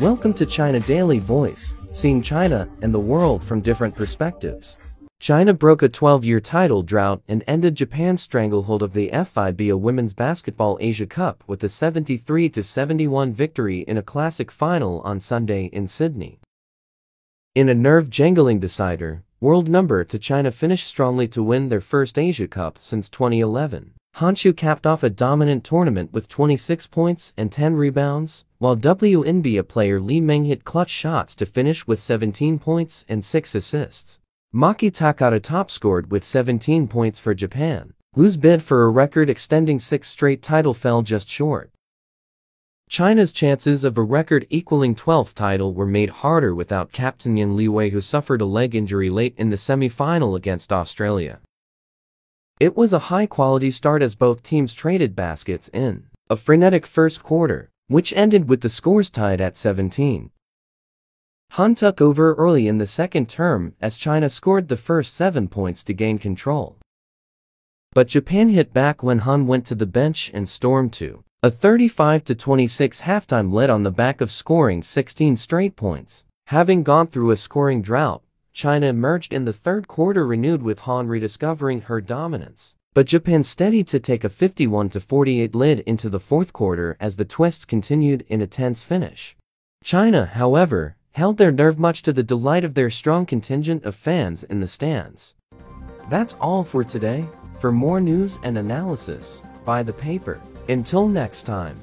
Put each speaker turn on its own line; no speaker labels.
Welcome to China Daily Voice, seeing China and the world from different perspectives. China broke a 12-year title drought and ended Japan's stranglehold of the FIBA Women's Basketball Asia Cup with a 73-71 victory in a classic final on Sunday in Sydney. In a nerve-jangling decider, world number two China finished strongly to win their first Asia Cup since 2011. Han Xu capped off a dominant tournament with 26 points and 10 rebounds, while WNBA player Li Meng hit clutch shots to finish with 17 points and 6 assists. Maki Takada top-scored with 17 points for Japan, whose bid for a record-extending six straight title fell just short. China's chances of a record equaling 12th title were made harder without captain Yang Liwei who suffered a leg injury late in the semi-final against Australia. It was a high-quality start as both teams traded baskets in a frenetic first quarter, which ended with the scores tied at 17. Han took over early in the second term as China scored the first seven points to gain control. But Japan hit back when Han went to the bench and stormed to a 35-26 halftime lead on the back of scoring 16 straight points. Having gone through a scoring drought, China emerged in the third quarter renewed with Han rediscovering her dominance. But Japan steadied to take a 51-48 lead into the fourth quarter as the twists continued in a tense finish. China, however, held their nerve much to the delight of their strong contingent of fans in the stands. That's all for today. For more news and analysis, buy the paper. Until next time.